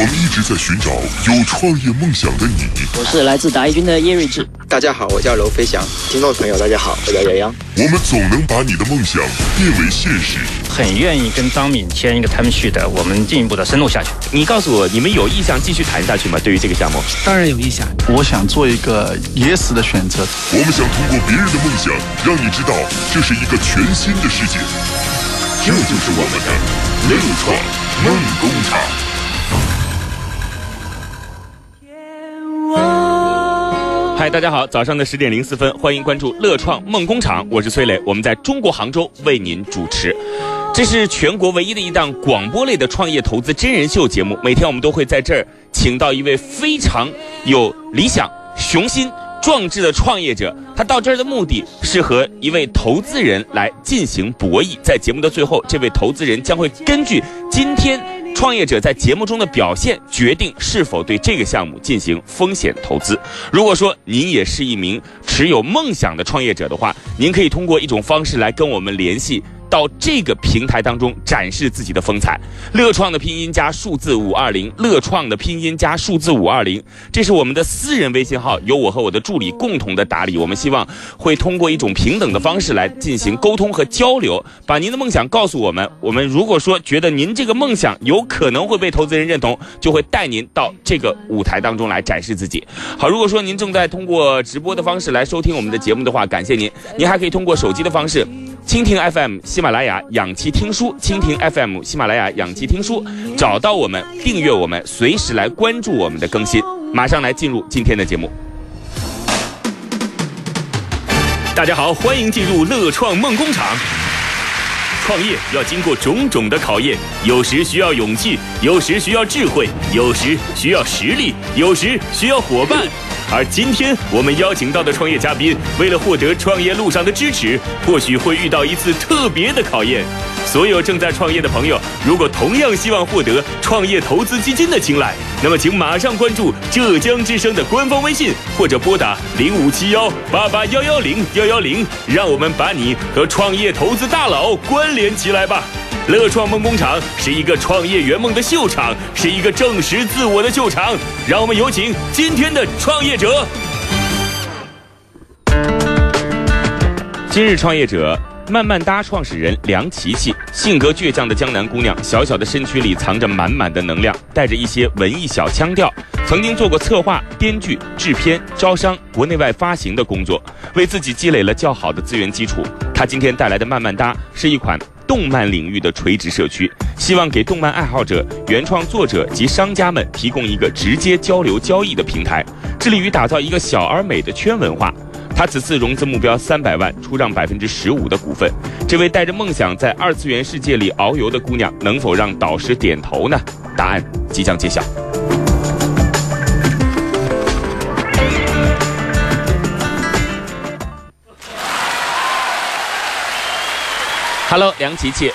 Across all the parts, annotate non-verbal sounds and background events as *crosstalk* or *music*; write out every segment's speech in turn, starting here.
我们一直在寻找有创业梦想的你。我是来自达一军的叶睿智。大家好，我叫娄飞翔。听众朋友，大家好，我叫杨洋。我们总能把你的梦想变为现实。很愿意跟张敏签一个 term sheet 的，我们进一步的深入下去。你告诉我，你们有意向继续谈下去吗？对于这个项目，当然有意向。我想做一个 yes 的选择。我们想通过别人的梦想，让你知道这是一个全新的世界。这就是我们的内创梦工厂。大家好，早上的十点零四分，欢迎关注乐创梦工厂，我是崔磊，我们在中国杭州为您主持。这是全国唯一的一档广播类的创业投资真人秀节目，每天我们都会在这儿请到一位非常有理想、雄心壮志的创业者，他到这儿的目的是和一位投资人来进行博弈。在节目的最后，这位投资人将会根据今天。创业者在节目中的表现，决定是否对这个项目进行风险投资。如果说您也是一名持有梦想的创业者的话，您可以通过一种方式来跟我们联系。到这个平台当中展示自己的风采。乐创的拼音加数字五二零，乐创的拼音加数字五二零，这是我们的私人微信号，由我和我的助理共同的打理。我们希望会通过一种平等的方式来进行沟通和交流，把您的梦想告诉我们。我们如果说觉得您这个梦想有可能会被投资人认同，就会带您到这个舞台当中来展示自己。好，如果说您正在通过直播的方式来收听我们的节目的话，感谢您。您还可以通过手机的方式。蜻蜓 FM、喜马拉雅、养气听书、蜻蜓 FM、喜马拉雅、养气听书，找到我们，订阅我们，随时来关注我们的更新。马上来进入今天的节目。大家好，欢迎进入乐创梦工厂。创业要经过种种的考验，有时需要勇气，有时需要智慧，有时需要实力，有时需要伙伴。而今天我们邀请到的创业嘉宾，为了获得创业路上的支持，或许会遇到一次特别的考验。所有正在创业的朋友，如果同样希望获得创业投资基金的青睐，那么请马上关注浙江之声的官方微信，或者拨打零五七幺八八幺幺零幺幺零，让我们把你和创业投资大佬关联起来吧。乐创梦工厂是一个创业圆梦的秀场，是一个证实自我的秀场。让我们有请今天的创业者。今日创业者慢慢搭创始人梁琪琪，性格倔强的江南姑娘，小小的身躯里藏着满满的能量，带着一些文艺小腔调。曾经做过策划、编剧、制片、招商、国内外发行的工作，为自己积累了较好的资源基础。他今天带来的慢慢搭是一款。动漫领域的垂直社区，希望给动漫爱好者、原创作者及商家们提供一个直接交流交易的平台，致力于打造一个小而美的圈文化。他此次融资目标三百万，出让百分之十五的股份。这位带着梦想在二次元世界里遨游的姑娘，能否让导师点头呢？答案即将揭晓。Hello，梁琪琪。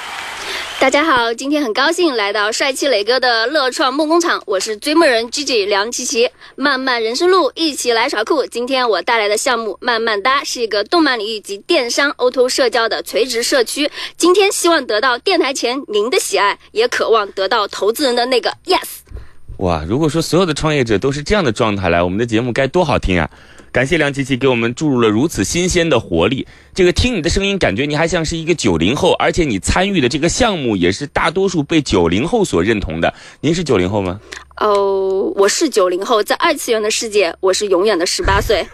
大家好，今天很高兴来到帅气磊哥的乐创梦工厂，我是追梦人 Gigi 梁琪琪。漫漫人生路，一起来耍酷。今天我带来的项目慢慢搭是一个动漫领域及电商 O2O 社交的垂直社区。今天希望得到电台前您的喜爱，也渴望得到投资人的那个 Yes。哇，如果说所有的创业者都是这样的状态来，我们的节目该多好听啊！感谢梁琪琪给我们注入了如此新鲜的活力。这个听你的声音，感觉你还像是一个九零后，而且你参与的这个项目也是大多数被九零后所认同的。您是九零后吗？哦，我是九零后，在二次元的世界，我是永远的十八岁。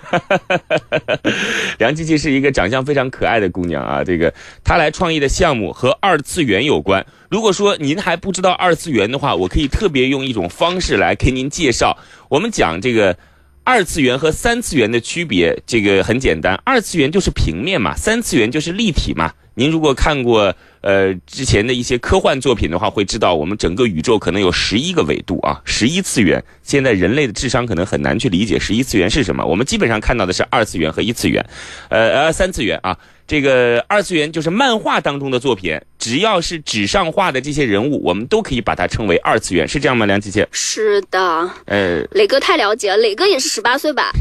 *laughs* 梁琪琪是一个长相非常可爱的姑娘啊，这个她来创业的项目和二次元有关。如果说您还不知道二次元的话，我可以特别用一种方式来给您介绍。我们讲这个。二次元和三次元的区别，这个很简单。二次元就是平面嘛，三次元就是立体嘛。您如果看过呃之前的一些科幻作品的话，会知道我们整个宇宙可能有十一个维度啊，十一次元。现在人类的智商可能很难去理解十一次元是什么。我们基本上看到的是二次元和一次元，呃呃三次元啊。这个二次元就是漫画当中的作品，只要是纸上画的这些人物，我们都可以把它称为二次元，是这样吗？梁琪琪？是的。呃，磊哥太了解了，磊哥也是十八岁吧？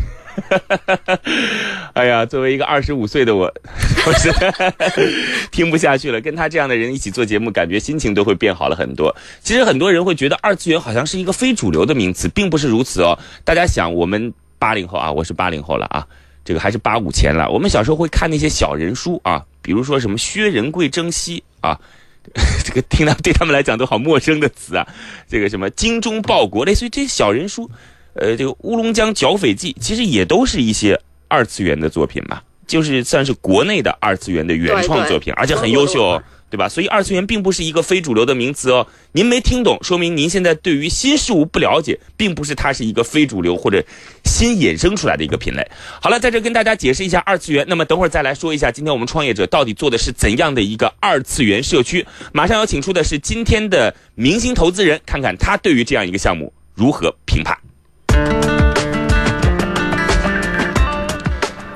*laughs* 哎呀，作为一个二十五岁的我，*laughs* 我是 *laughs* 听不下去了。跟他这样的人一起做节目，感觉心情都会变好了很多。其实很多人会觉得二次元好像是一个非主流的名词，并不是如此哦。大家想，我们八零后啊，我是八零后了啊，这个还是八五前了。我们小时候会看那些小人书啊，比如说什么薛仁贵征西啊。这个听到对他们来讲都好陌生的词啊，这个什么精忠报国，类似于这些小人书，呃，这个乌龙江剿匪记，其实也都是一些二次元的作品嘛，就是算是国内的二次元的原创作品，而且很优秀哦。对吧？所以二次元并不是一个非主流的名词哦。您没听懂，说明您现在对于新事物不了解，并不是它是一个非主流或者新衍生出来的一个品类。好了，在这跟大家解释一下二次元。那么等会儿再来说一下，今天我们创业者到底做的是怎样的一个二次元社区？马上要请出的是今天的明星投资人，看看他对于这样一个项目如何评判。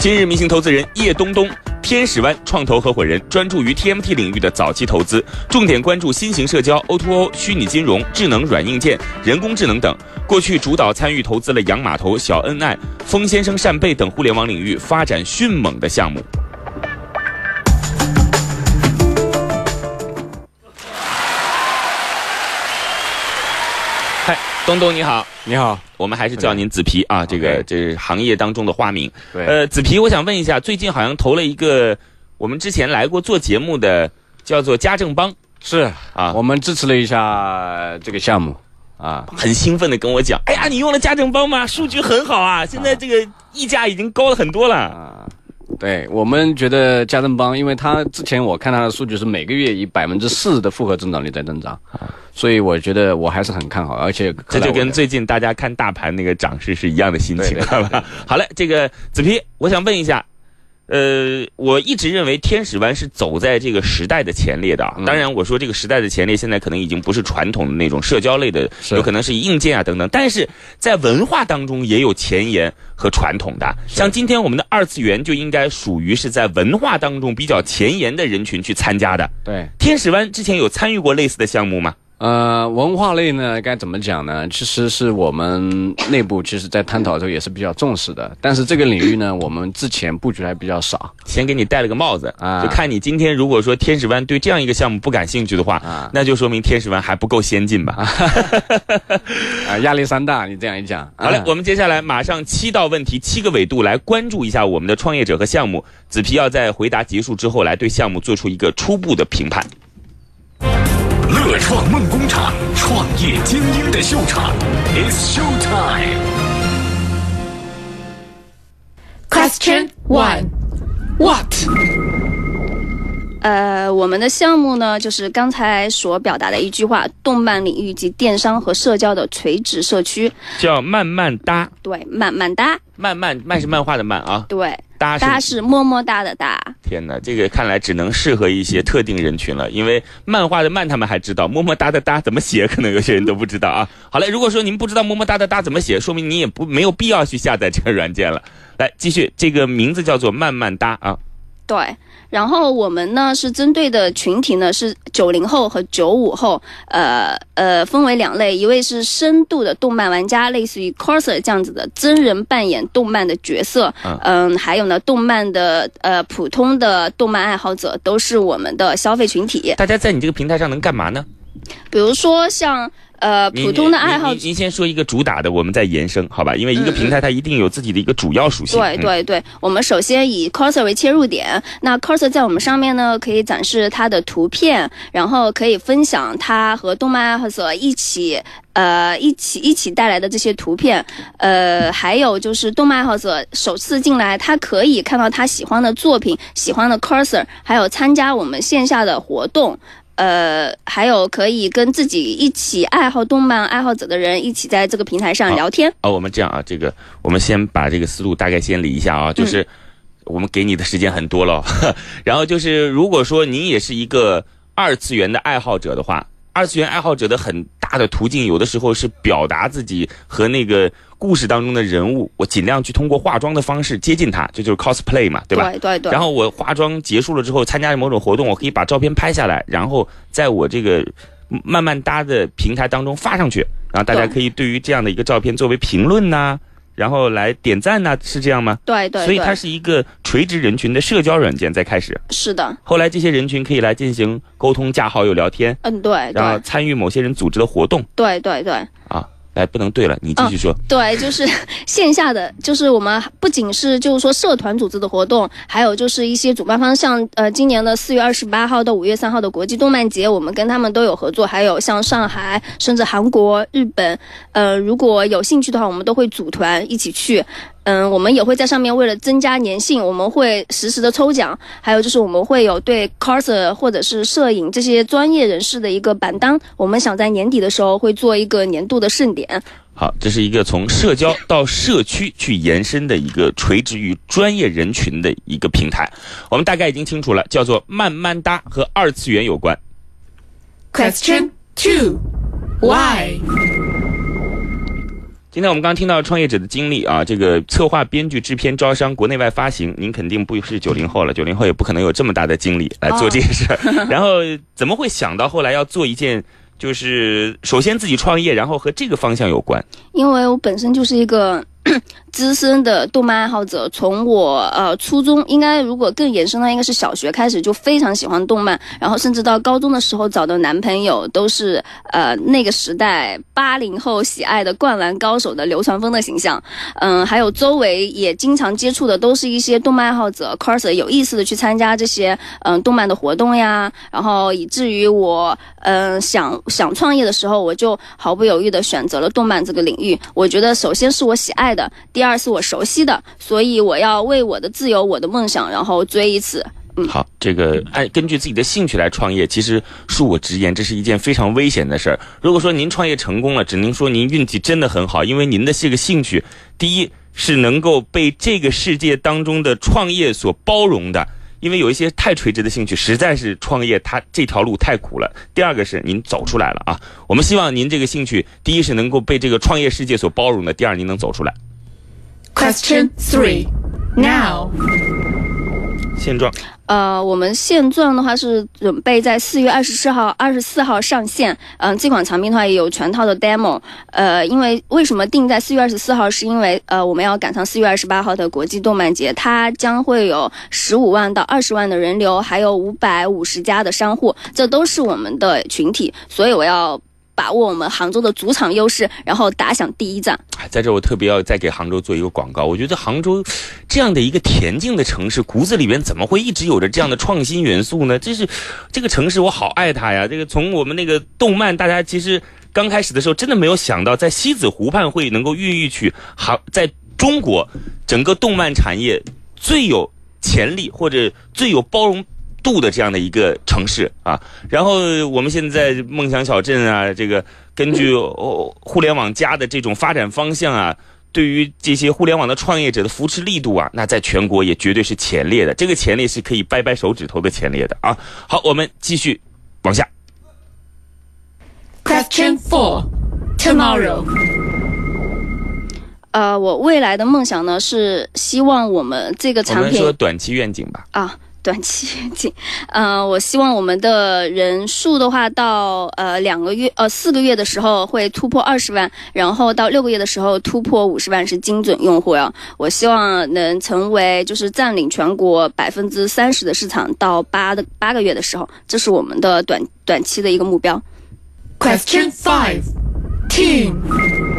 今日明星投资人叶东东。天使湾创投合伙人，专注于 TMT 领域的早期投资，重点关注新型社交、O2O、虚拟金融、智能软硬件、人工智能等。过去主导参与投资了洋码头、小恩爱、风先生扇贝等互联网领域发展迅猛的项目。嗨，东东你好，你好，我们还是叫您紫皮啊，这个这是行业当中的花名。对，呃，紫皮，我想问一下，最近好像投了一个我们之前来过做节目的，叫做家政帮，是啊，我们支持了一下这个项目，啊，很兴奋的跟我讲，哎呀，你用了家政帮吗？数据很好啊，现在这个溢价已经高了很多了。啊，对我们觉得家政帮，因为他之前我看他的数据是每个月以百分之四的复合增长率在增长。所以我觉得我还是很看好，而且这就跟最近大家看大盘那个涨势是一样的心情，好吧？好嘞，这个子皮，我想问一下，呃，我一直认为天使湾是走在这个时代的前列的。当然，我说这个时代的前列，现在可能已经不是传统的那种社交类的，有可能是硬件啊等等。但是在文化当中也有前沿和传统的，像今天我们的二次元就应该属于是在文化当中比较前沿的人群去参加的。对，天使湾之前有参与过类似的项目吗？呃，文化类呢，该怎么讲呢？其实是我们内部其实，在探讨的时候也是比较重视的。但是这个领域呢，我们之前布局还比较少。先给你戴了个帽子啊，就看你今天如果说天使湾对这样一个项目不感兴趣的话，那就说明天使湾还不够先进吧。啊，*laughs* 亚历山大，你这样一讲。好嘞，我们接下来马上七道问题，七个维度来关注一下我们的创业者和项目。子皮要在回答结束之后，来对项目做出一个初步的评判。乐创梦工厂，创业精英的秀场，It's show time。Question one, what？呃，我们的项目呢，就是刚才所表达的一句话：动漫领域及电商和社交的垂直社区，叫慢慢搭。对，慢慢搭。慢慢慢是漫画的漫啊。对。搭是么么哒的哒。天哪，这个看来只能适合一些特定人群了，因为漫画的漫他们还知道，么么哒的哒怎么写，可能有些人都不知道啊。*laughs* 好嘞，如果说您不知道么么哒的哒怎么写，说明你也不没有必要去下载这个软件了。来，继续，这个名字叫做慢慢哒啊。对，然后我们呢是针对的群体呢是九零后和九五后，呃呃分为两类，一位是深度的动漫玩家，类似于 coser 这样子的真人扮演动漫的角色，嗯，还有呢动漫的呃普通的动漫爱好者都是我们的消费群体。大家在你这个平台上能干嘛呢？比如说像。呃，普通的爱好，您先说一个主打的，我们再延伸，好吧？因为一个平台它一定有自己的一个主要属性。对对对，我们首先以 Cursor 为切入点，那 Cursor 在我们上面呢，可以展示它的图片，然后可以分享它和动漫爱好者一起，呃，一起一起带来的这些图片。呃，还有就是动漫爱好者首次进来，他可以看到他喜欢的作品、喜欢的 cursor，还有参加我们线下的活动。呃，还有可以跟自己一起爱好动漫爱好者的人一起在这个平台上聊天。哦，我们这样啊，这个我们先把这个思路大概先理一下啊，就是我们给你的时间很多了，*laughs* 然后就是如果说您也是一个二次元的爱好者的话。二次元爱好者的很大的途径，有的时候是表达自己和那个故事当中的人物，我尽量去通过化妆的方式接近他，这就是 cosplay 嘛，对吧？对对对。然后我化妆结束了之后，参加某种活动，我可以把照片拍下来，然后在我这个慢慢搭的平台当中发上去，然后大家可以对于这样的一个照片作为评论呐，然后来点赞呐、是这样吗？对对对所以它是一个垂直人群的社交软件在开始，是的，后来这些人群可以来进行沟通、加好友、聊天，嗯，对然后参与某些人组织的活动对对对。啊。哎，不能对了，你继续说。对，就是 *laughs* 线下的，就是我们不仅是就是说社团组织的活动，还有就是一些主办方，像呃今年的四月二十八号到五月三号的国际动漫节，我们跟他们都有合作，还有像上海，甚至韩国、日本，呃，如果有兴趣的话，我们都会组团一起去。嗯，我们也会在上面为了增加粘性，我们会实时的抽奖，还有就是我们会有对 coser 或者是摄影这些专业人士的一个榜单，我们想在年底的时候会做一个年度的盛典。好，这是一个从社交到社区去延伸的一个垂直于专业人群的一个平台。我们大概已经清楚了，叫做慢慢搭，和二次元有关。Question two, Why? 今天我们刚刚听到创业者的经历啊，这个策划、编剧、制片、招商、国内外发行，您肯定不是九零后了，九零后也不可能有这么大的精力来做这件事儿。*laughs* *laughs* 然后怎么会想到后来要做一件，就是首先自己创业，然后和这个方向有关？因为我本身就是一个资深的动漫爱好者，从我呃初中，应该如果更延伸到应该是小学开始就非常喜欢动漫，然后甚至到高中的时候找的男朋友都是呃那个时代八零后喜爱的灌篮高手的流川枫的形象，嗯，还有周围也经常接触的都是一些动漫爱好者，coser 有意思的去参加这些嗯动漫的活动呀，然后以至于我嗯想想创业的时候，我就毫不犹豫的选择了动漫这个领域。我觉得首先是我喜爱的，第二是我熟悉的，所以我要为我的自由、我的梦想，然后追一次。嗯好，这个按根据自己的兴趣来创业，其实恕我直言，这是一件非常危险的事儿。如果说您创业成功了，只能说您运气真的很好，因为您的这个兴趣，第一是能够被这个世界当中的创业所包容的。因为有一些太垂直的兴趣，实在是创业它这条路太苦了。第二个是您走出来了啊，我们希望您这个兴趣，第一是能够被这个创业世界所包容的，第二您能走出来。Question three, Now. 现状呃，我们现状的话是准备在四月二十四号、二十四号上线。嗯、这款产品的话也有全套的 demo。呃，因为为什么定在四月二十四号？是因为呃，我们要赶上四月二十八号的国际动漫节，它将会有十五万到二十万的人流，还有五百五十家的商户，这都是我们的群体，所以我要把握我们杭州的主场优势，然后打响第一仗。在这我特别要再给杭州做一个广告。我觉得杭州这样的一个恬静的城市，骨子里边怎么会一直有着这样的创新元素呢？这是这个城市，我好爱它呀！这个从我们那个动漫，大家其实刚开始的时候真的没有想到，在西子湖畔会能够孕育起杭在中国整个动漫产业最有潜力或者最有包容。度的这样的一个城市啊，然后我们现在梦想小镇啊，这个根据哦互联网加的这种发展方向啊，对于这些互联网的创业者的扶持力度啊，那在全国也绝对是前列的。这个前列是可以掰掰手指头的前列的啊。好，我们继续往下。Question four, Tomorrow. 呃，我未来的梦想呢是希望我们这个我们产品说短期愿景吧。啊，短期愿景，*laughs* 呃，我希望我们的人数的话，到呃两个月呃四个月的时候会突破二十万，然后到六个月的时候突破五十万是精准用户呀。我希望能成为就是占领全国百分之三十的市场，到八的八个月的时候，这是我们的短短期的一个目标。Question five, team.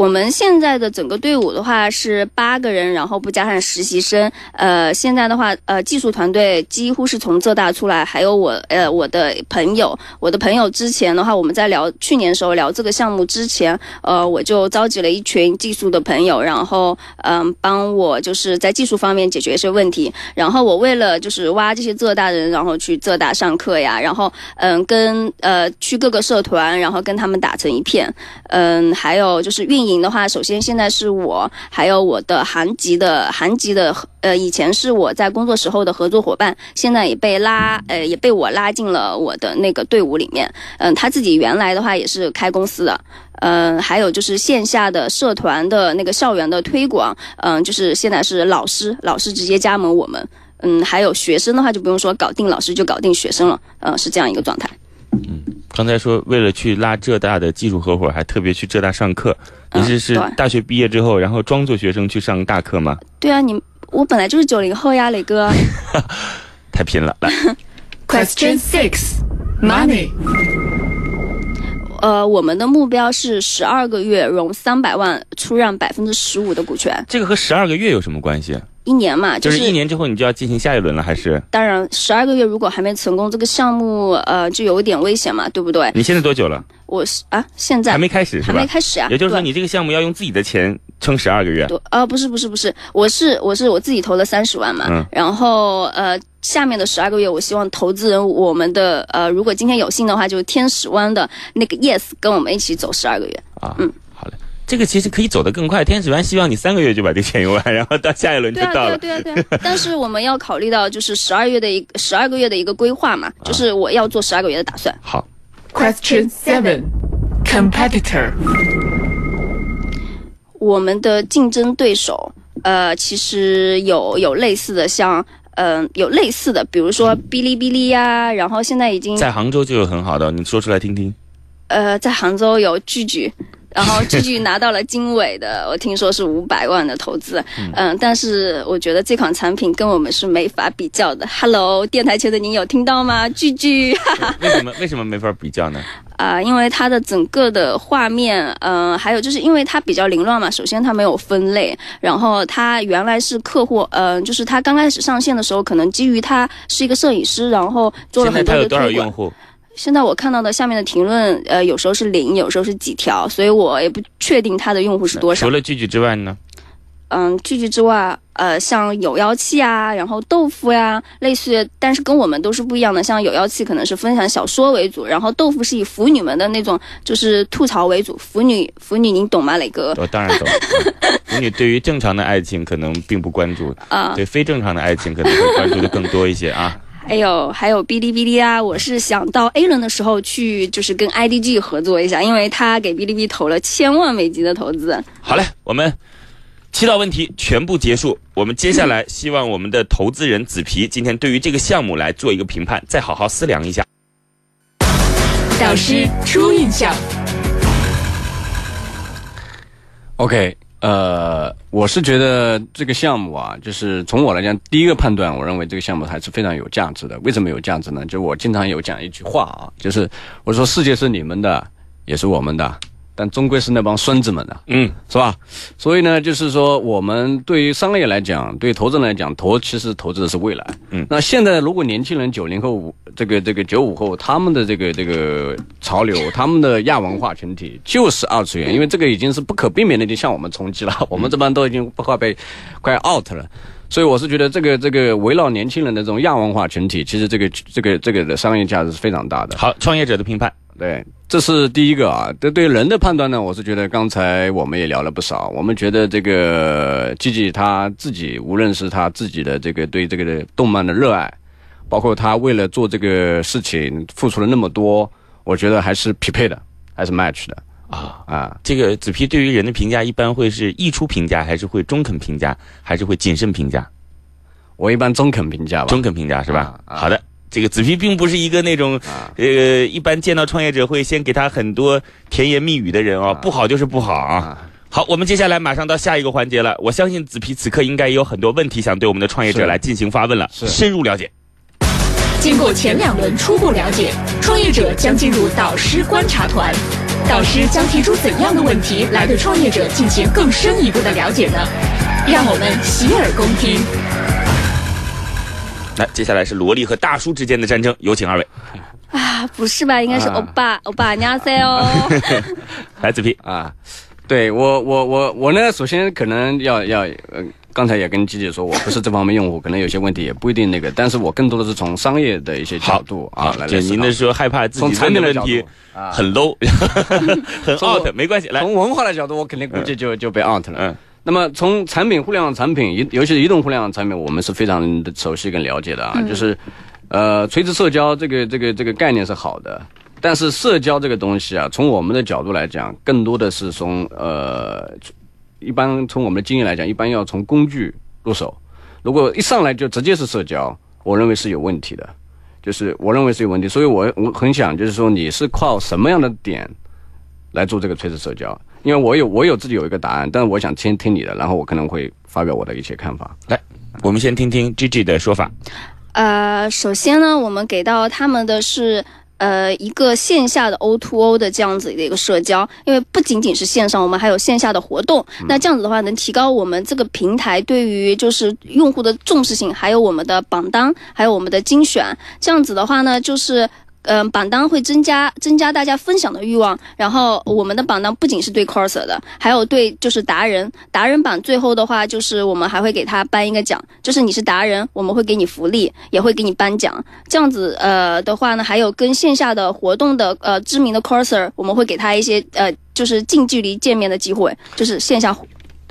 我们现在的整个队伍的话是八个人，然后不加上实习生。呃，现在的话，呃，技术团队几乎是从浙大出来，还有我，呃，我的朋友，我的朋友之前的话，我们在聊去年的时候聊这个项目之前，呃，我就召集了一群技术的朋友，然后嗯、帮我就是在技术方面解决一些问题。然后我为了就是挖这些浙大人，然后去浙大上课呀，然后嗯、跟呃去各个社团，然后跟他们打成一片。嗯，还有就是运营的话，首先现在是我，还有我的韩籍的韩籍的呃，以前是我在工作时候的合作伙伴，现在也被拉呃也被我拉进了我的那个队伍里面。嗯，他自己原来的话也是开公司的。嗯，还有就是线下的社团的那个校园的推广，嗯，就是现在是老师，老师直接加盟我们。嗯，还有学生的话就不用说，搞定老师就搞定学生了，嗯，是这样一个状态。嗯刚才说为了去拉浙大的技术合伙，还特别去浙大上课，你是是大学毕业之后，然后装作学生去上大课吗？对啊，你我本来就是九零后呀，磊哥。*laughs* 太拼了，来，*laughs* Question six, Money. 呃，我们的目标是十二个月融三百万，出让百分之十五的股权，这个和十二个月有什么关系？一年嘛，就是是一年之后你就要进行下一轮了，还是？当然，十二个月如果还没成功，这个项目呃就有一点危险嘛，对不对？你现在多久了？我是啊，现在还没开始是还？没开始啊。也就是说，你这个项目要用自己的钱撑十二个月。对，呃，不是不是不是，我是我是我自己投了三十万嘛，嗯然后呃，下面的十二个月，我希望投资人我们的呃，如果今天有幸的话，就是天使湾的那个 Yes 跟我们一起走十二个月。啊，嗯。这个其实可以走得更快，天使湾希望你三个月就把这钱用完，然后到下一轮就对啊，对啊，到了。对啊，对啊。但是我们要考虑到就是十二月的一十二个月的一个规划嘛，就是我要做十二个月的打算。好，Question seven, Competitor. 我们的竞争对手，呃，其实有有类似的像。嗯、有类似的，比如说哔哩哔哩呀，然后现在已经在杭州就有很好的，你说出来听听。呃，在杭州有聚聚，然后聚聚拿到了经纬的，我听说是五百万的投资，嗯、但是我觉得这款产品跟我们是没法比较的。Hello，电台前的您有听到吗？聚聚，哈哈。为什么为什么没法比较呢？*laughs* 啊、因为它的整个的画面，嗯、还有就是因为它比较凌乱嘛。首先它没有分类，然后它原来是客户，嗯、就是它刚开始上线的时候，可能基于它是一个摄影师，然后做了很多的现在它有多少推广用。户？现在我看到的下面的评论，呃，有时候是零，有时候是几条，所以我也不确定它的用户是多少除。了聚聚之外呢？嗯，聚聚之外，呃，像有妖气啊，然后豆腐呀、类似，但是跟我们都是不一样的。像有妖气可能是分享小说为主，然后豆腐是以腐女们的那种就是吐槽为主。腐女，腐女，您懂吗，磊哥？我当然懂。嗯腐女对于正常的爱情可能并不关注，啊、对非正常的爱情可能会关注的更多一些啊。还有还有哔哩哔哩啊，我是想到 A 轮的时候去，就是跟 IDG 合作一下，因为他给哔哩哔哩投了千万美金的投资。好嘞，我们七道问题全部结束。我们接下来希望我们的投资人紫皮今天对于这个项目来做一个评判，再好好思量一下。导师初印象。OK，呃，我是觉得这个项目啊，就是从我来讲，第一个判断，我认为这个项目还是非常有价值的。为什么有价值呢？就我经常有讲一句话啊，就是我说世界是你们的，也是我们的，但终归是那帮孙子们的。嗯，是吧？所以呢，就是说，我们对于商业来讲，对于投资人来讲，投其实投资的是未来。嗯那现在如果年轻人九零后、五这个这个九五后，他们的这个这个潮流，他们的亚文化群体就是二次元，因为这个已经是不可避免的，就向我们冲击了。我们这帮都已经快被快 out 了。所以我是觉得这个这个围绕年轻人的这种亚文化群体，其实这个这个这个的商业价值是非常大的。好，创业者的评判。对，这是第一个啊。这对人的判断呢，我是觉得刚才我们也聊了不少。我们觉得这个 G G 他自己，无论是他自己的这个对这个动漫的热爱，包括他为了做这个事情付出了那么多，我觉得还是匹配的，还是 match 的啊啊。这个子皮对于人的评价一般会是溢出评价，还是会中肯评价，还是会谨慎评价？我一般中肯评价吧。中肯评价是吧？啊啊好的。这个子皮并不是一个那种，呃，一般见到创业者会先给他很多甜言蜜语的人哦，不好就是不好啊。好，我们接下来马上到下一个环节了。我相信子皮此刻应该也有很多问题想对我们的创业者来进行发问了，是深入了解。经过前两轮初步了解，创业者将进入导师观察团。导师将提出怎样的问题来对创业者进行更深一步的了解呢？让我们洗耳恭听。来，接下来是萝莉和大叔之间的战争，有请二位。啊，不是吧？应该是啊欧巴，欧巴，你好塞哦。*laughs* 来，子皮，啊，对我我我我呢，首先可能要要呃，刚才也跟季姐说，我不是这方面用户，可能有些问题也不一定那个，但是我更多的是从商业的一些角度啊来就来。您的说害怕自己从产品的问题很 low，很从 out，没关系。来，从文化的角度，我肯定估计就就被 out 了。嗯，那么从产品、互联网产品，移尤其是移动互联网产品，我们是非常的熟悉跟了解的啊。就是，呃，垂直社交这个这个这个概念是好的，但是社交这个东西啊，从我们的角度来讲，更多的是从呃，一般从我们的经验来讲，一般要从工具入手。如果一上来就直接是社交，我认为是有问题的。就是我认为是有问题，所以我我很想就是说你是靠什么样的点来做这个垂直社交？因为我有我有自己有一个答案，但是我想先听你的，然后我可能会发表我的一些看法。来，我们先听听 Gigi 的说法。呃，首先呢，我们给到他们的是。呃，一个线下的 O to O 的这样子的一个社交，因为不仅仅是线上，我们还有线下的活动。那这样子的话，能提高我们这个平台对于就是用户的重视性，还有我们的榜单，还有我们的精选。这样子的话呢，就是。嗯，榜单会增加增加大家分享的欲望，然后我们的榜单不仅是对 coser 的，还有对就是达人，达人榜最后的话就是我们还会给他颁一个奖，就是你是达人，我们会给你福利，也会给你颁奖。这样子呃的话呢，还有跟线下的活动的呃知名的 coser，我们会给他一些呃就是近距离见面的机会，就是线下。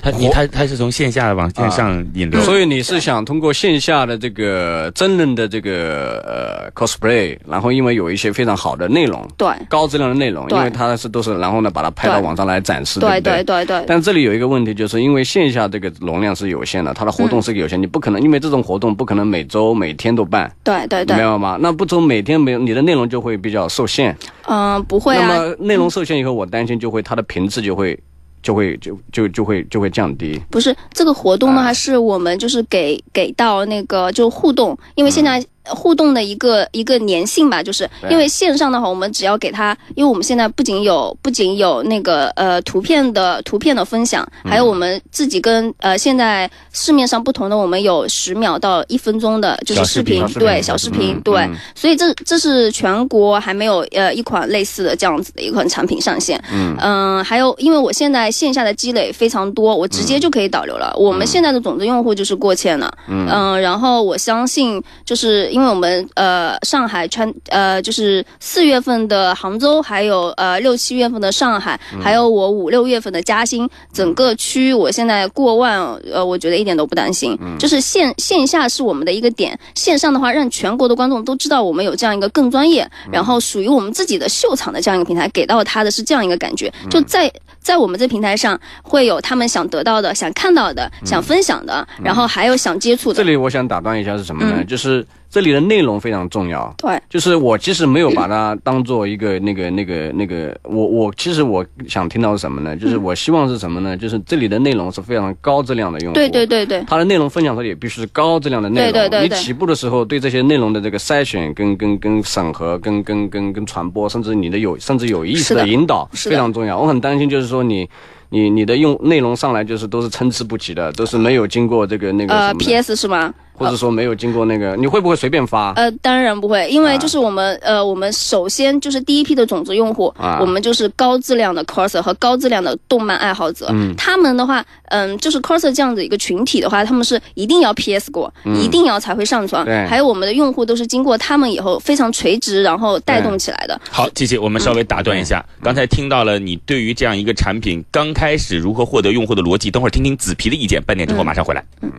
他你他他是从线下往线上引流，所以你是想通过线下的这个真人的这个呃 cosplay，然后因为有一些非常好的内容，对。高质量的内容，因为它是都是然后呢把它拍到网上来展示，对对对？对。但这里有一个问题，就是因为线下这个容量是有限的，它的活动是有限，你不可能因为这种活动不可能每周每天都办，对对对，明白吗？那不周每天没你的内容就会比较受限，嗯，不会啊。那么内容受限以后，我担心就会它的频次就会。就会就就就会就会降低。不是这个活动呢，还是我们就是给给到那个就互动，因为现在。互动的一个一个粘性吧，就是因为线上的话，我们只要给他，因为我们现在不仅有不仅有那个呃图片的图片的分享，还有我们自己跟呃现在市面上不同的，我们有十秒到一分钟的，就是视频，对小视频，对，所以这这是全国还没有呃一款类似的这样子的一款产品上线，嗯。嗯，还有因为我现在线下的积累非常多，我直接就可以导流了。我们现在的种子用户就是过千了，嗯，然后我相信就是因因为我们呃上海川呃就是四月份的杭州，还有呃六七月份的上海，还有我五六月份的嘉兴，整个区我现在过万，呃我觉得一点都不担心。就是线线下是我们的一个点，线上的话让全国的观众都知道我们有这样一个更专业，然后属于我们自己的秀场的这样一个平台，给到他的是这样一个感觉，就在在我们这平台上会有他们想得到的、想看到的、想分享的，然后还有想接触的。这里我想打断一下是什么呢？就是。这里的内容非常重要，对，就是我其实没有把它当做一个那个那个那个，我我其实我想听到是什么呢？就是我希望是什么呢？就是这里的内容是非常高质量的用户，对对对对，它的内容分享出来也必须是高质量的内容，对对对，你起步的时候对这些内容的这个筛选跟跟跟审核跟跟跟跟传播，甚至你的有甚至有意识的引导非常重要。我很担心就是说你。你你的用内容上来就是都是参差不齐的，都是没有经过这个那个呃 PS 是吗？或者说没有经过那个，你会不会随便发？呃，当然不会，因为就是我们呃，我们首先就是第一批的种子用户，我们就是高质量的 coser 和高质量的动漫爱好者。嗯，他们的话，嗯，就是 coser 这样子一个群体的话，他们是一定要 PS 过，一定要才会上传。对，还有我们的用户都是经过他们以后非常垂直，然后带动起来的。好，琪琪，我们稍微打断一下，刚才听到了你对于这样一个产品刚开始如何获得用户的逻辑，等会儿听听紫皮的意见，半点之后马上回来。嗯。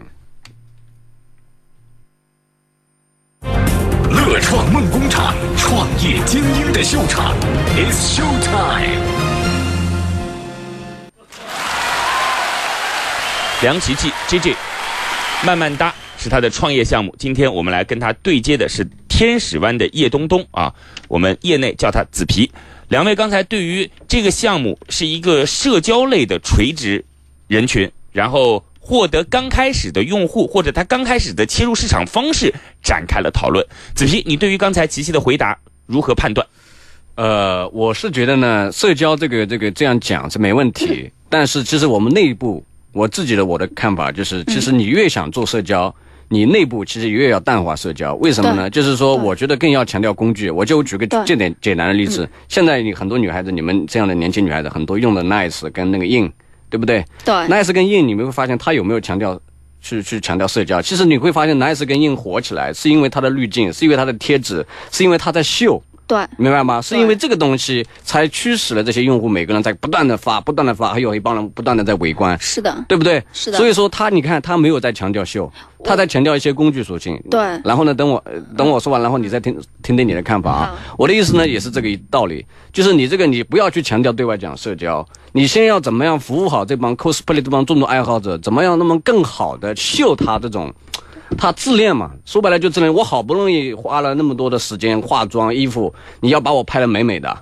乐创梦工厂，创业精英的秀场，It's Show Time。梁琪琪 J J，慢慢搭是他的创业项目。今天我们来跟他对接的是天使湾的叶东东啊，我们业内叫他紫皮。两位刚才对于这个项目是一个社交类的垂直人群，然后。获得刚开始的用户，或者他刚开始的切入市场方式，展开了讨论。子皮，你对于刚才琪琪的回答如何判断？呃，我是觉得呢，社交这个这个这样讲是没问题，但是其实我们内部，我自己的我的看法就是，其实你越想做社交，你内部其实越要淡化社交。为什么呢？就是说，我觉得更要强调工具。我就举个这点简单的例子，现在你很多女孩子，你们这样的年轻女孩子，很多用的 nice 跟那个 in。对不对？对，nice 跟 in，，你们会发现它有没有强调去去强调社交？其实你会发现，nice 跟硬火起来，是因为它的滤镜，是因为它的贴纸，是因为它在秀。对，明白吗？是因为这个东西才驱使了这些用户，每个人在不断的发，不断的发，还有一帮人不断的在围观。是的，对不对？是的。所以说他，你看他没有在强调秀，他在强调一些工具属性。对。然后呢，等我等我说完，然后你再听听听你的看法啊。我的意思呢，也是这个道理，就是你这个你不要去强调对外讲社交，你先要怎么样服务好这帮 cosplay 这帮众多爱好者，怎么样那么更好的秀他这种。他自恋嘛，说白了就自恋。我好不容易花了那么多的时间化妆衣服，你要把我拍的美美的，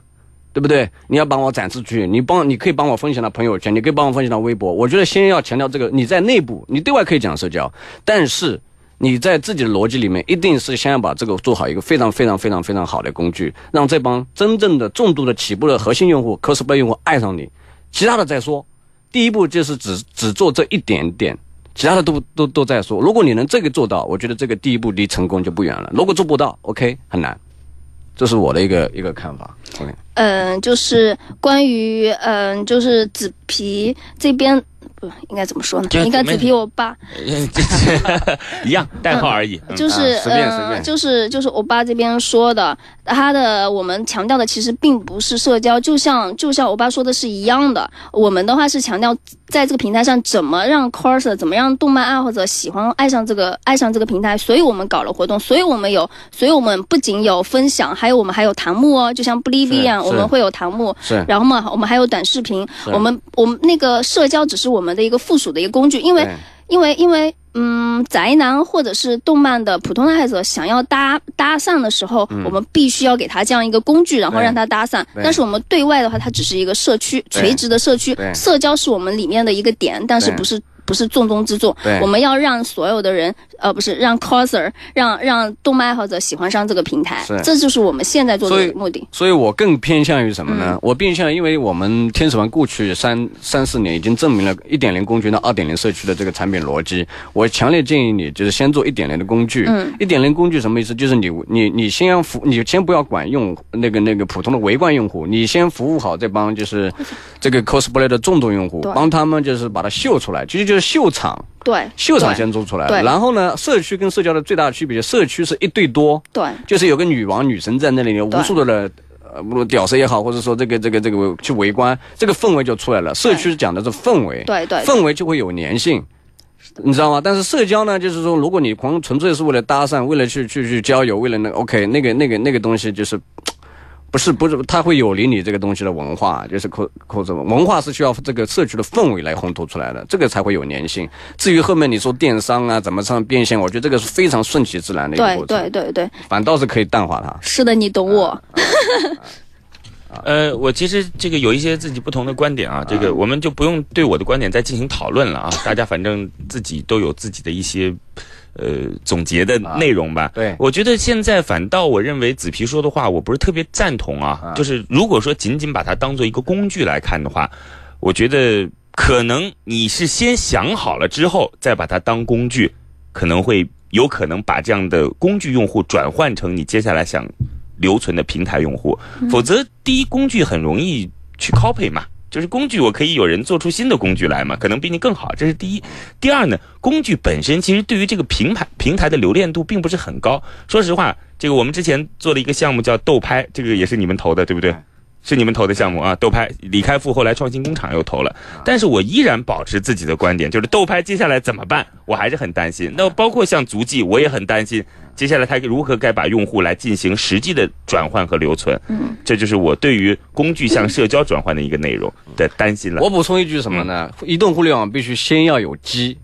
对不对？你要帮我展示出去，你帮你可以帮我分享到朋友圈，你可以帮我分享到微博。我觉得先要强调这个，你在内部，你对外可以讲社交，但是你在自己的逻辑里面，一定是先要把这个做好一个非常非常非常非常好的工具，让这帮真正的重度的起步的核心用户、cosplay 用户爱上你，其他的再说。第一步就是只只做这一点点。其他的都都都在说，如果你能这个做到，我觉得这个第一步离成功就不远了。如果做不到，OK，很难，这是我的一个一个看法。OK，嗯，就是关于嗯，就是紫皮这边。不应该怎么说呢？应该只皮我爸，一样代号而已。就是呃，就是 *laughs* 就是我爸这边说的，他的我们强调的其实并不是社交，就像就像我爸说的是一样的。我们的话是强调在这个平台上怎么让 coser 怎么让动漫爱好者喜欢爱上这个爱上这个平台，所以我们搞了活动，所以我们有，所以我们不仅有分享，还有我们还有弹幕哦，就像不离 v 一样，我们会有弹幕。是。然后嘛，我们还有短视频。我们我们那个社交只是我们。的一个附属的一个工具，因为因为因为嗯，宅男或者是动漫的普通爱好者想要搭搭讪的时候，我们必须要给他这样一个工具，然后让他搭讪。但是我们对外的话，它只是一个社区，垂直的社区，社交是我们里面的一个点，但是不是。不是重中之重，我们要让所有的人，呃，不是让 coser，让让动漫爱好者喜欢上这个平台，这就是我们现在做的目的。所以我更偏向于什么呢？我偏向，因为我们天使湾过去三三四年已经证明了一点零工具到二点零社区的这个产品逻辑。我强烈建议你，就是先做一点零的工具。嗯，一点零工具什么意思？就是你你你先要服，你先不要管用那个那个普通的围观用户，你先服务好这帮就是这个 cosplay 的重度用户，帮他们就是把它秀出来，其实就是。秀场对，秀场先做出来，然后呢，社区跟社交的最大的区别，社区是一对多，对，就是有个女王女神在那里，有无数的人，呃，屌丝也好，或者说这个这个这个去围观，这个氛围就出来了。社区讲的是氛围，对对，氛围就会有粘性，你知道吗？但是社交呢，就是说，如果你光纯粹是为了搭讪，为了去去去交友，为了那 OK，那个那个那个东西就是。不是不是，它会有离你这个东西的文化，就是扣扣什么文化是需要这个社区的氛围来烘托出来的，这个才会有粘性。至于后面你说电商啊，怎么上变现，我觉得这个是非常顺其自然的一个过程。对对对对，反倒是可以淡化它。是的，你懂我。呃，我其实这个有一些自己不同的观点啊，这个我们就不用对我的观点再进行讨论了啊，大家反正自己都有自己的一些。呃，总结的内容吧。对，我觉得现在反倒我认为紫皮说的话，我不是特别赞同啊。就是如果说仅仅把它当做一个工具来看的话，我觉得可能你是先想好了之后再把它当工具，可能会有可能把这样的工具用户转换成你接下来想留存的平台用户。否则，第一工具很容易去 copy 嘛。就是工具，我可以有人做出新的工具来嘛？可能比你更好，这是第一。第二呢，工具本身其实对于这个平台平台的留恋度并不是很高。说实话，这个我们之前做了一个项目叫豆拍，这个也是你们投的，对不对？是你们投的项目啊，豆拍李开复后来创新工厂又投了，但是我依然保持自己的观点，就是豆拍接下来怎么办，我还是很担心。那包括像足迹，我也很担心，接下来它如何该把用户来进行实际的转换和留存。嗯，这就是我对于工具向社交转换的一个内容的 *laughs* 担心了。我补充一句什么呢？移动互联网必须先要有鸡，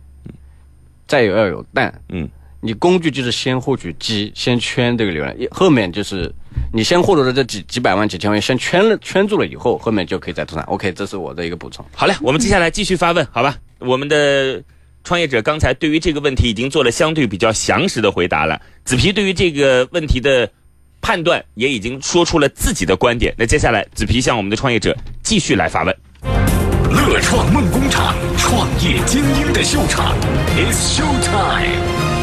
再有要有蛋。嗯。你工具就是先获取鸡，先圈这个流量，后面就是你先获得了这几几百万、几千万，先圈了圈住了以后，后面就可以再拓展。OK，这是我的一个补充。好嘞，我们接下来继续发问，好吧？我们的创业者刚才对于这个问题已经做了相对比较详实的回答了，紫皮对于这个问题的判断也已经说出了自己的观点。那接下来，紫皮向我们的创业者继续来发问。乐创梦工厂，创业精英的秀场，It's Show Time。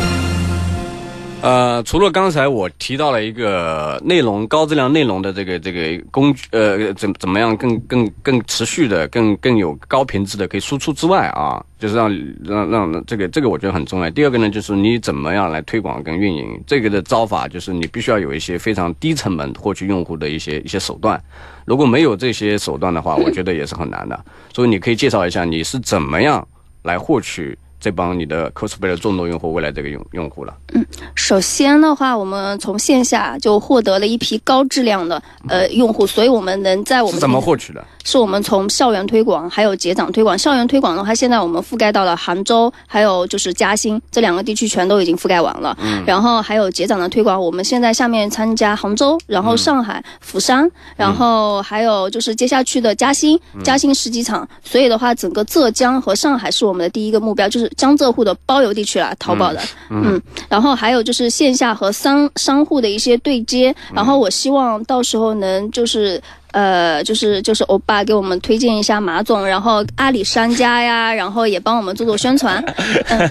呃，除了刚才我提到了一个内容高质量内容的这个这个工具，呃，怎怎么样更更更持续的、更更有高品质的可以输出之外啊，就是让让让这个这个我觉得很重要。第二个呢，就是你怎么样来推广跟运营这个的招法，就是你必须要有一些非常低成本获取用户的一些一些手段。如果没有这些手段的话，我觉得也是很难的。所以你可以介绍一下你是怎么样来获取。这帮你的 cosplay 的众多用户未来这个用用户了？嗯首先的话，我们从线下就获得了一批高质量的呃用户，所以我们能在我们怎么获取的？是我们从校园推广，还有结长推广。校园推广的话，现在我们覆盖到了杭州，还有就是嘉兴这两个地区全都已经覆盖完了。嗯。然后还有结长的推广，我们现在下面参加杭州，然后上海、釜山，然后还有就是接下去的嘉兴，嘉兴十几场。所以的话，整个浙江和上海是我们的第一个目标，就是江浙沪的包邮地区啦，淘宝的。嗯。然后还有就是线下和商商户的一些对接，然后我希望到时候能就是。呃，就是就是欧巴给我们推荐一下马总，然后阿里商家呀，然后也帮我们做做宣传，嗯，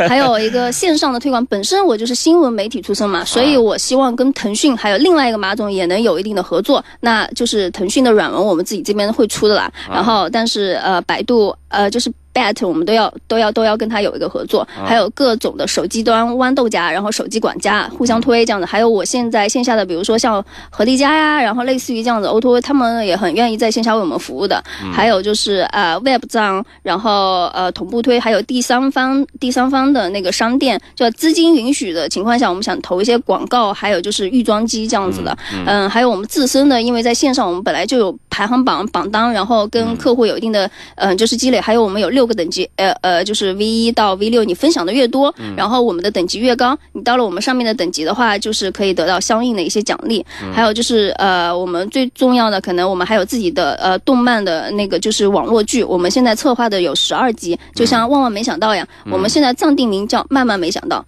*laughs* 还有一个线上的推广。本身我就是新闻媒体出身嘛，所以我希望跟腾讯还有另外一个马总也能有一定的合作。那就是腾讯的软文我们自己这边会出的啦，然后但是呃，百度呃就是。At 我们都要都要都要跟他有一个合作，还有各种的手机端豌豆荚，然后手机管家互相推这样的，还有我现在线下的，比如说像合力家呀，然后类似于这样子 O to O，他们也很愿意在线下为我们服务的。还有就是呃 Web 站，然后呃同步推，还有第三方第三方的那个商店，就资金允许的情况下，我们想投一些广告，还有就是预装机这样子的。嗯，还有我们自身的，因为在线上我们本来就有排行榜榜单，然后跟客户有一定的嗯就是积累，还有我们有六。个等级，呃呃，就是 V 一到 V 六，你分享的越多，然后我们的等级越高，你到了我们上面的等级的话，就是可以得到相应的一些奖励。还有就是呃，我们最重要的，可能我们还有自己的呃动漫的那个就是网络剧，我们现在策划的有十二集，就像万万没想到呀，我们现在暂定名叫万万没想到，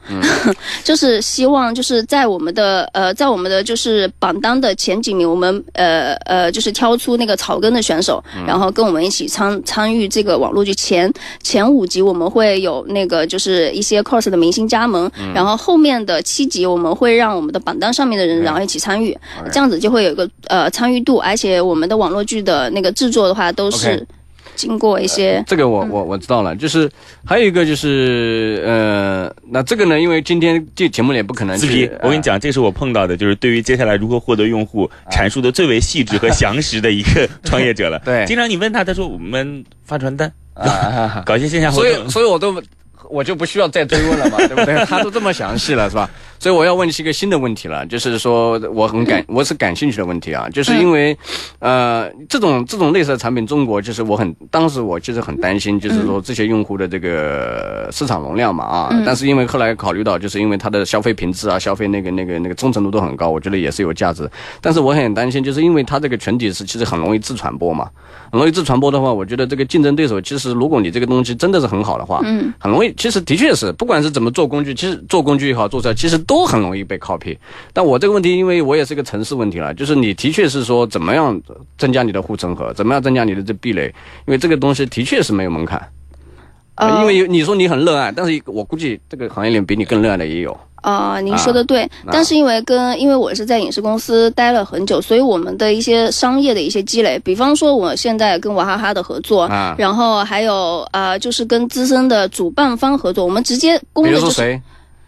就是希望就是在我们的呃在我们的就是榜单的前几名，我们呃呃就是挑出那个草根的选手，然后跟我们一起参参与这个网络剧前。前前五集我们会有那个就是一些 cos 的明星加盟，然后后面的七集我们会让我们的榜单上面的人然后一起参与，这样子就会有一个呃参与度，而且我们的网络剧的那个制作的话都是经过一些这个我我我知道了，就是还有一个就是呃那这个呢，因为今天这节目里也不可能。自皮，我跟你讲，这是我碰到的，就是对于接下来如何获得用户阐述的最为细致和详实的一个 *laughs* 创业者了。对，经常你问他，他说我们发传单。啊，搞一些线下活动，所以所以我都我就不需要再追问了嘛，*laughs* 对不对？他都这么详细了，是吧？所以我要问是一个新的问题了，就是说我很感我是感兴趣的问题啊，就是因为呃这种这种类似的产品，中国就是我很当时我其实很担心，就是说这些用户的这个市场容量嘛啊，但是因为后来考虑到，就是因为它的消费品质啊、消费那个那个那个忠诚度都很高，我觉得也是有价值。但是我很担心，就是因为它这个群体是其实很容易自传播嘛，很容易自传播的话，我觉得这个竞争对手其实如果你这个东西真的是很好的话，嗯，很容易。其实的确是，不管是怎么做工具，其实做工具也好，做车其实。都很容易被 copy，但我这个问题，因为我也是个城市问题了，就是你的确是说怎么样增加你的护城河，怎么样增加你的这壁垒，因为这个东西的确是没有门槛。因为你说你很热爱，但是我估计这个行业里比你更热爱的也有。啊，您说的对，但是因为跟因为我是在影视公司待了很久，所以我们的一些商业的一些积累，比方说我现在跟娃哈哈的合作，然后还有呃，就是跟资深的主办方合作，我们直接公的就是。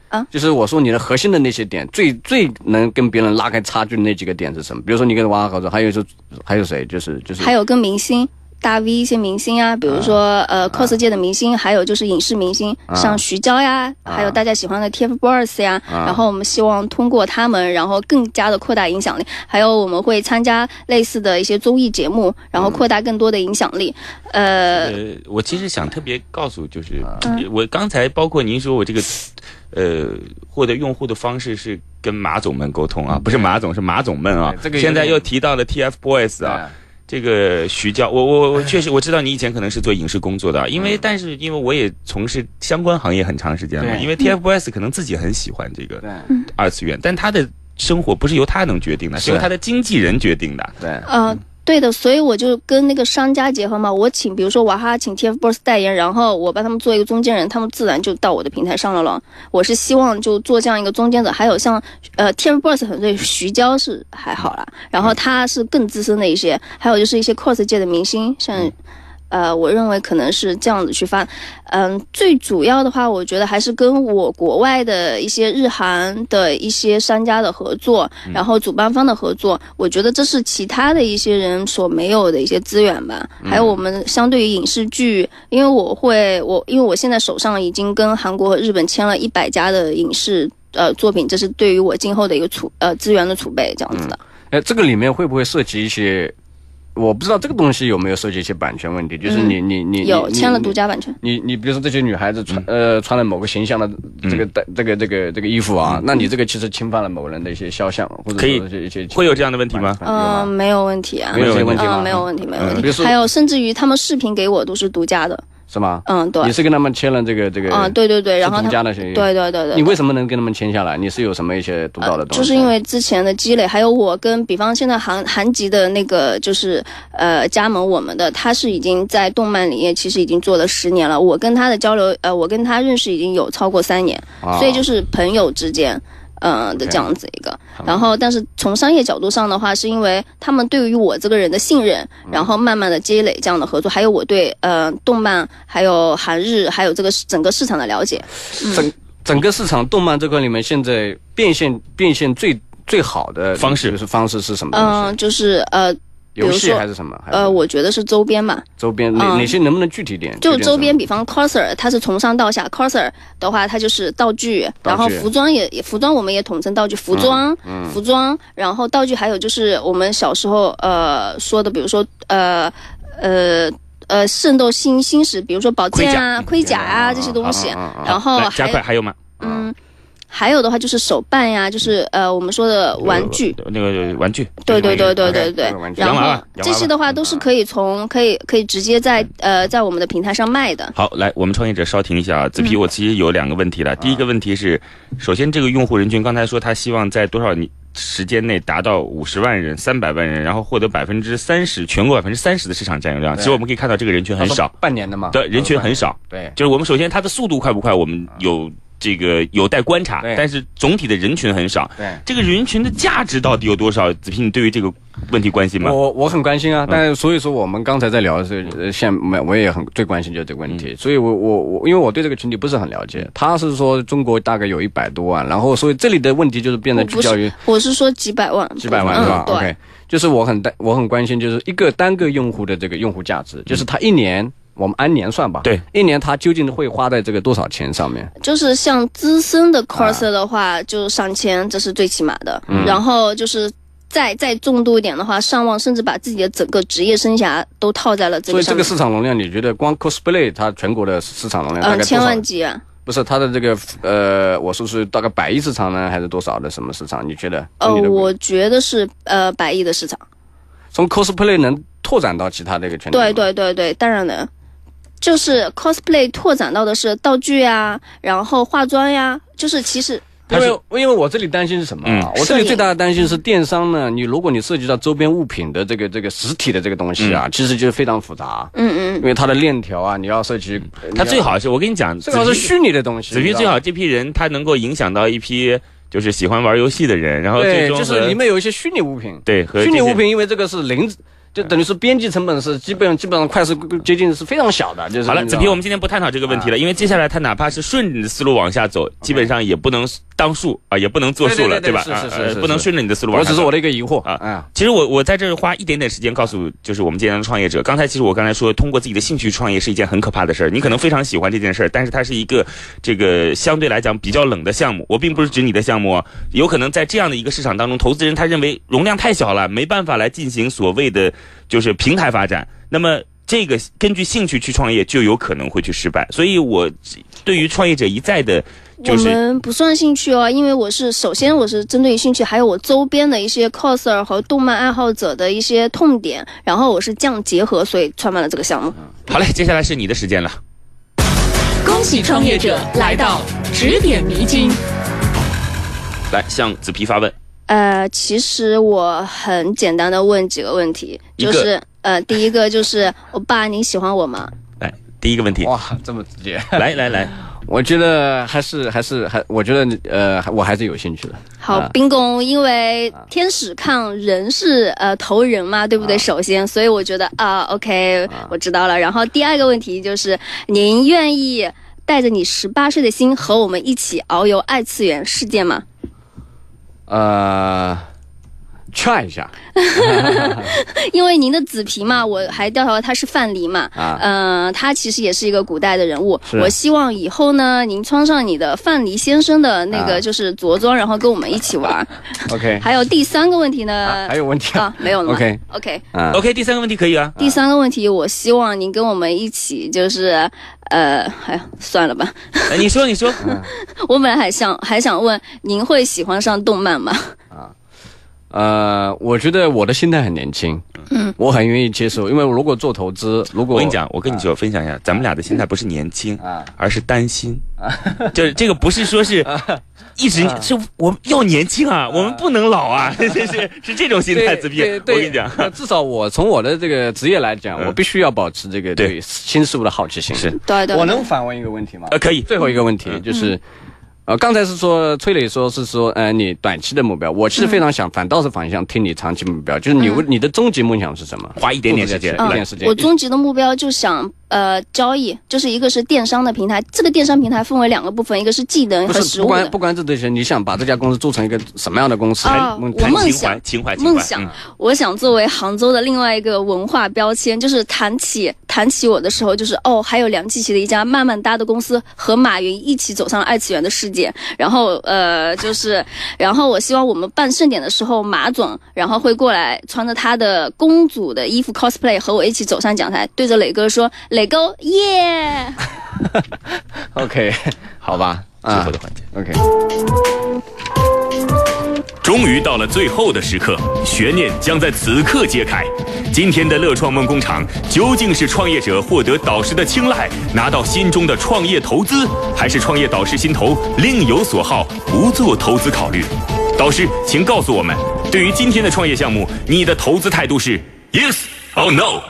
啊，就是我说你的核心的那些点，最最能跟别人拉开差距的那几个点是什么？比如说你跟娃哈哈合作，还有就还有谁？就是就是还有跟明星大 V 一些明星啊，比如说呃 cos 界的明星，还有就是影视明星，像徐娇呀，还有大家喜欢的 TFBOYS 呀，然后我们希望通过他们，然后更加的扩大影响力。还有我们会参加类似的一些综艺节目，然后扩大更多的影响力。呃，我其实想特别告诉，就是我刚才包括您说我这个。呃，获得用户的方式是跟马总们沟通啊，不是马总，是马总们啊。这个现在又提到了 TFBOYS 啊，这个徐娇，我我我确实我知道你以前可能是做影视工作的，因为但是因为我也从事相关行业很长时间了，因为 TFBOYS 可能自己很喜欢这个二次元，但他的生活不是由他能决定的，是。由他的经纪人决定的。对，嗯。对的，所以我就跟那个商家结合嘛，我请比如说娃哈哈请 TFBOYS 代言，然后我帮他们做一个中间人，他们自然就到我的平台上了了。我是希望就做这样一个中间者，还有像呃 TFBOYS 很对徐娇是还好啦，然后他是更资深的一些，还有就是一些 cos 界的明星，像呃，我认为可能是这样子去发。嗯，最主要的话，我觉得还是跟我国外的一些日韩的一些商家的合作，然后主办方的合作，我觉得这是其他的一些人所没有的一些资源吧。还有我们相对于影视剧，因为我会我因为我现在手上已经跟韩国和日本签了一百家的影视呃作品，这是对于我今后的一个储呃资源的储备这样子的。哎，这个里面会不会涉及一些？我不知道这个东西有没有涉及一些版权问题，就是你你你有签了独家版权。你你比如说这些女孩子穿呃穿了某个形象的这个的这个这个这个衣服啊，那你这个其实侵犯了某人的一些肖像或者可以一些会有这样的问题吗？嗯，没有问题啊，没有问题吗？没有问题，没有问题。比如说还有甚至于他们视频给我都是独家的。是吗？嗯，对。你是跟他们签了这个这个？嗯，对对对，然后独家的协议。对对对对。你为什么能跟他们签下来？你是有什么一些独到的东西？就是因为之前的积累，还有我跟比方现在韩韩籍的那个就是呃加盟我们的，他是已经在动漫里面其实已经做了十年了。我跟他的交流，呃，我跟他认识已经有超过三年，所以就是朋友之间。嗯的这样子一个，然后但是从商业角度上的话，是因为他们对于我这个人的信任，然后慢慢的积累这样的合作，还有我对呃动漫，还有韩日，还有这个整个市场的了解。整整个市场动漫这块里面，现在变现变现最最好的方式是方式是什么？嗯，就是呃。游戏还是什么？呃，我觉得是周边嘛。周边哪哪些能不能具体点？就周边，比方 coser，它是从上到下。coser 的话，它就是道具，然后服装也服装我们也统称道具，服装，服装，然后道具还有就是我们小时候呃说的，比如说呃呃呃圣斗星星矢，比如说宝剑啊、盔甲啊这些东西。然后加快还有吗？嗯。还有的话就是手办呀，就是呃我们说的玩具，那个玩具，对对对对对对。然后这些的话都是可以从可以可以直接在呃在我们的平台上卖的。好，来我们创业者稍停一下啊，子皮，我其实有两个问题了。第一个问题是，首先这个用户人群刚才说他希望在多少年时间内达到五十万人、三百万人，然后获得百分之三十全国百分之三十的市场占有量。其实我们可以看到这个人群很少，半年的嘛，对，人群很少。对，就是我们首先它的速度快不快，我们有。这个有待观察，但是总体的人群很少。对，这个人群的价值到底有多少？子平，你对于这个问题关心吗？我我很关心啊，但是所以说我们刚才在聊的时候，现我也很最关心就是这个问题。所以我我我，因为我对这个群体不是很了解，他是说中国大概有一百多万，然后所以这里的问题就是变得聚焦于，我是说几百万，几百万是吧？OK，就是我很担我很关心，就是一个单个用户的这个用户价值，就是他一年。我们按年算吧，对，一年他究竟会花在这个多少钱上面？就是像资深的 coser 的话，就上千，这是最起码的。然后就是再再重度一点的话，上万，甚至把自己的整个职业生涯都套在了这个上。所以这个市场容量，你觉得光 cosplay 它全国的市场容量大概千万级啊？不是它的这个呃，我说是大概百亿市场呢，还是多少的什么市场？你觉得？呃，我觉得是呃百亿的市场。从 cosplay 能拓展到其他这个圈？对对对对，当然能。就是 cosplay 拓展到的是道具呀，然后化妆呀，就是其实因为因为我这里担心是什么啊？我这里最大的担心是电商呢，你如果你涉及到周边物品的这个这个实体的这个东西啊，其实就是非常复杂。嗯嗯，因为它的链条啊，你要涉及，它最好是我跟你讲，最好是虚拟的东西。子皮最好这批人，他能够影响到一批就是喜欢玩游戏的人，然后对，就是里面有一些虚拟物品，对，虚拟物品，因为这个是零。就等于是编辑成本是基本上基本上快是接近是非常小的，就是好了。子皮，我们今天不探讨这个问题了，因为接下来他哪怕是顺着思路往下走，基本上也不能当数啊，也不能作数了，对吧？是是是，不能顺着你的思路。我只是我的一个疑惑啊啊！其实我我在这儿花一点点时间告诉，就是我们今天的创业者。刚才其实我刚才说，通过自己的兴趣创业是一件很可怕的事儿。你可能非常喜欢这件事儿，但是它是一个这个相对来讲比较冷的项目。我并不是指你的项目，有可能在这样的一个市场当中，投资人他认为容量太小了，没办法来进行所谓的。就是平台发展，那么这个根据兴趣去创业就有可能会去失败，所以我对于创业者一再的，我们不算兴趣哦，因为我是首先我是针对于兴趣，还有我周边的一些 coser 和动漫爱好者的一些痛点，然后我是这样结合，所以创办了这个项目。好嘞，接下来是你的时间了。恭喜创业者来到指点迷津，来向子皮发问。呃，其实我很简单的问几个问题，就是呃，第一个就是我爸，你喜欢我吗？来，第一个问题，哇，这么直接，来来来，我觉得还是还是还，我觉得呃，我还是有兴趣的。好啊，冰工，因为天使看人是呃投人嘛，对不对？首先，所以我觉得啊，OK，我知道了。然后第二个问题就是，您愿意带着你十八岁的心和我们一起遨游二次元世界吗？呃，try 一下。*laughs* 因为您的紫皮嘛，我还调查了他是范蠡嘛，啊嗯、他其实也是一个古代的人物。我希望以后呢，您穿上你的范蠡先生的那个啊就是着装，然后跟我们一起玩。*laughs* OK，还有第三个问题呢，啊还有问题啊？没有了 OK OK。啊 OK，第三个问题可以啊。第三个问题，我希望您跟我们一起，就是，呃，哎呀，算了吧。呃你说，你说，*laughs* 我本来还想还想问，您会喜欢上动漫吗？呃，我觉得我的心态很年轻，嗯，我很愿意接受，因为如果做投资，如果我跟你讲，我跟你就分享一下，咱们俩的心态不是年轻啊，而是担心。啊。*laughs* 就是这个不是说是一直是我们要年轻啊，我们不能老啊，*laughs* 是是是这种心态，自闭。我跟你讲，呃至少我从我的这个职业来讲，嗯。我必须要保持这个对对。新事物的好奇心。是。对对我能反问一个问题吗？呃，可以。最后一个问题就是，呃，刚才是说崔磊说是说，呃，你短期的目标，我其实非常想，反倒是反向听你长期目标，就是你你的终极梦想是什么？花一点点时间一点时间我。终极的目标就想，呃，交易，就是一个是电商的平台，这个电商平台分为两个部分，一个是技能和实物的。不关不关这这些，你想把这家公司做成一个什么样的公司？啊梦我梦想情怀。梦想嗯，我想作为杭州的另外一个文化标签，就是谈起谈起我的时候，就是哦，还有梁继奇的一家慢慢搭的公司和马云一起走上了二次元的世界。然后呃，就是，然后我希望我们办盛典的时候，马总然后会过来穿着他的公主的衣服 cosplay 和我一起走上讲台，对着磊哥说：“磊哥，耶！” *laughs* OK，好吧，最啊后的环节。，OK。终于到了最后的时刻，悬念将在此刻揭开。今天的乐创梦工厂究竟是创业者获得导师的青睐，拿到心中的创业投资，还是创业导师心头另有所好，不做投资考虑？导师，请告诉我们，对于今天的创业项目，你的投资态度是 yes or no？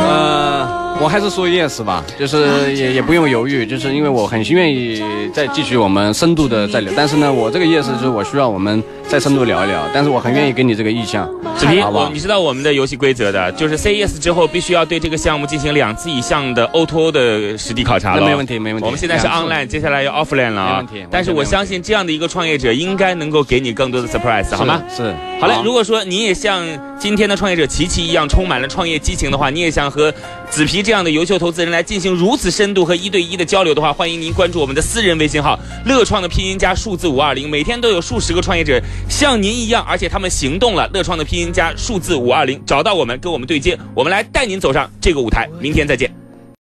啊，我还是说 yes 吧，就是也也不用犹豫，就是因为我很愿意再继续我们深度的再聊，但是呢，我这个 yes 就是我需要我们再深度聊一聊，但是我很愿意给你这个意向，子皮，你？知道我们的游戏规则的，就是 say yes 之后，必须要对这个项目进行两次以上的 O to O 的实地考察了。那没问题没问题我们现在是 online，接下来要 offline 了啊。没问题但是我相信这样的一个创业者应该能够给你更多的 surprise，好吗？是。好嘞，如果说你也像今天的创业者琪琪一样充满了创业激情的话，你也想和子这样的优秀投资人来进行如此深度和一对一的交流的话，欢迎您关注我们的私人微信号“乐创”的拼音加数字五二零，每天都有数十个创业者像您一样，而且他们行动了。乐创的拼音加数字五二零，找到我们，跟我们对接，我们来带您走上这个舞台。明天再见。